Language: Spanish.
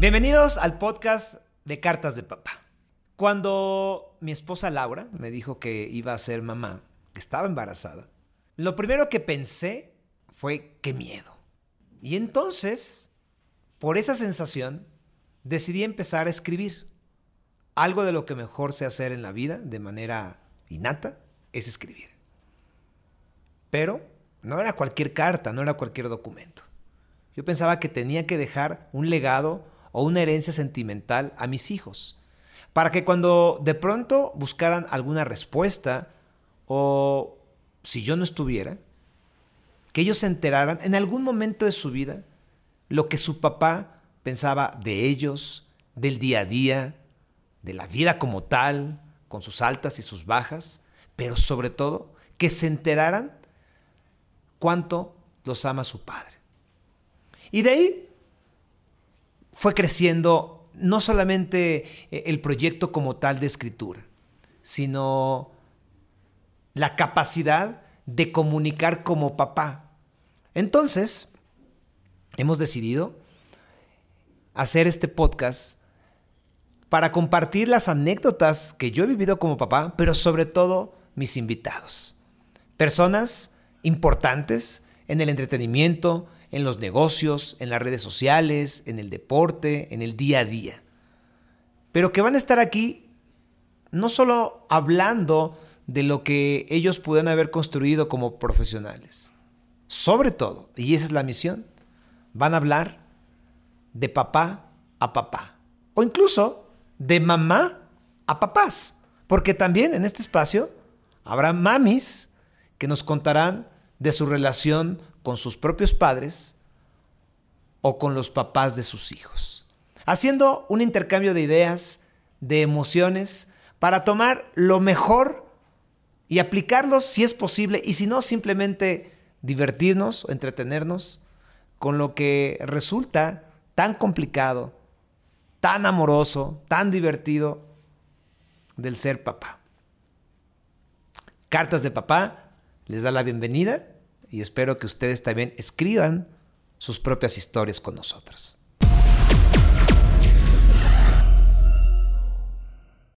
Bienvenidos al podcast de Cartas de Papá. Cuando mi esposa Laura me dijo que iba a ser mamá, que estaba embarazada, lo primero que pensé fue qué miedo. Y entonces, por esa sensación, decidí empezar a escribir. Algo de lo que mejor sé hacer en la vida, de manera innata, es escribir. Pero no era cualquier carta, no era cualquier documento. Yo pensaba que tenía que dejar un legado o una herencia sentimental a mis hijos, para que cuando de pronto buscaran alguna respuesta o si yo no estuviera, que ellos se enteraran en algún momento de su vida lo que su papá pensaba de ellos, del día a día, de la vida como tal, con sus altas y sus bajas, pero sobre todo que se enteraran cuánto los ama su padre. Y de ahí fue creciendo no solamente eh, el proyecto como tal de escritura, sino la capacidad de comunicar como papá. Entonces, hemos decidido hacer este podcast para compartir las anécdotas que yo he vivido como papá, pero sobre todo mis invitados. Personas importantes en el entretenimiento, en los negocios, en las redes sociales, en el deporte, en el día a día. Pero que van a estar aquí no solo hablando de lo que ellos pudieron haber construido como profesionales. Sobre todo, y esa es la misión, van a hablar de papá a papá. O incluso de mamá a papás. Porque también en este espacio habrá mamis que nos contarán de su relación con sus propios padres o con los papás de sus hijos, haciendo un intercambio de ideas, de emociones, para tomar lo mejor y aplicarlos si es posible y si no, simplemente divertirnos o entretenernos con lo que resulta tan complicado, tan amoroso, tan divertido del ser papá. Cartas de papá les da la bienvenida y espero que ustedes también escriban sus propias historias con nosotros.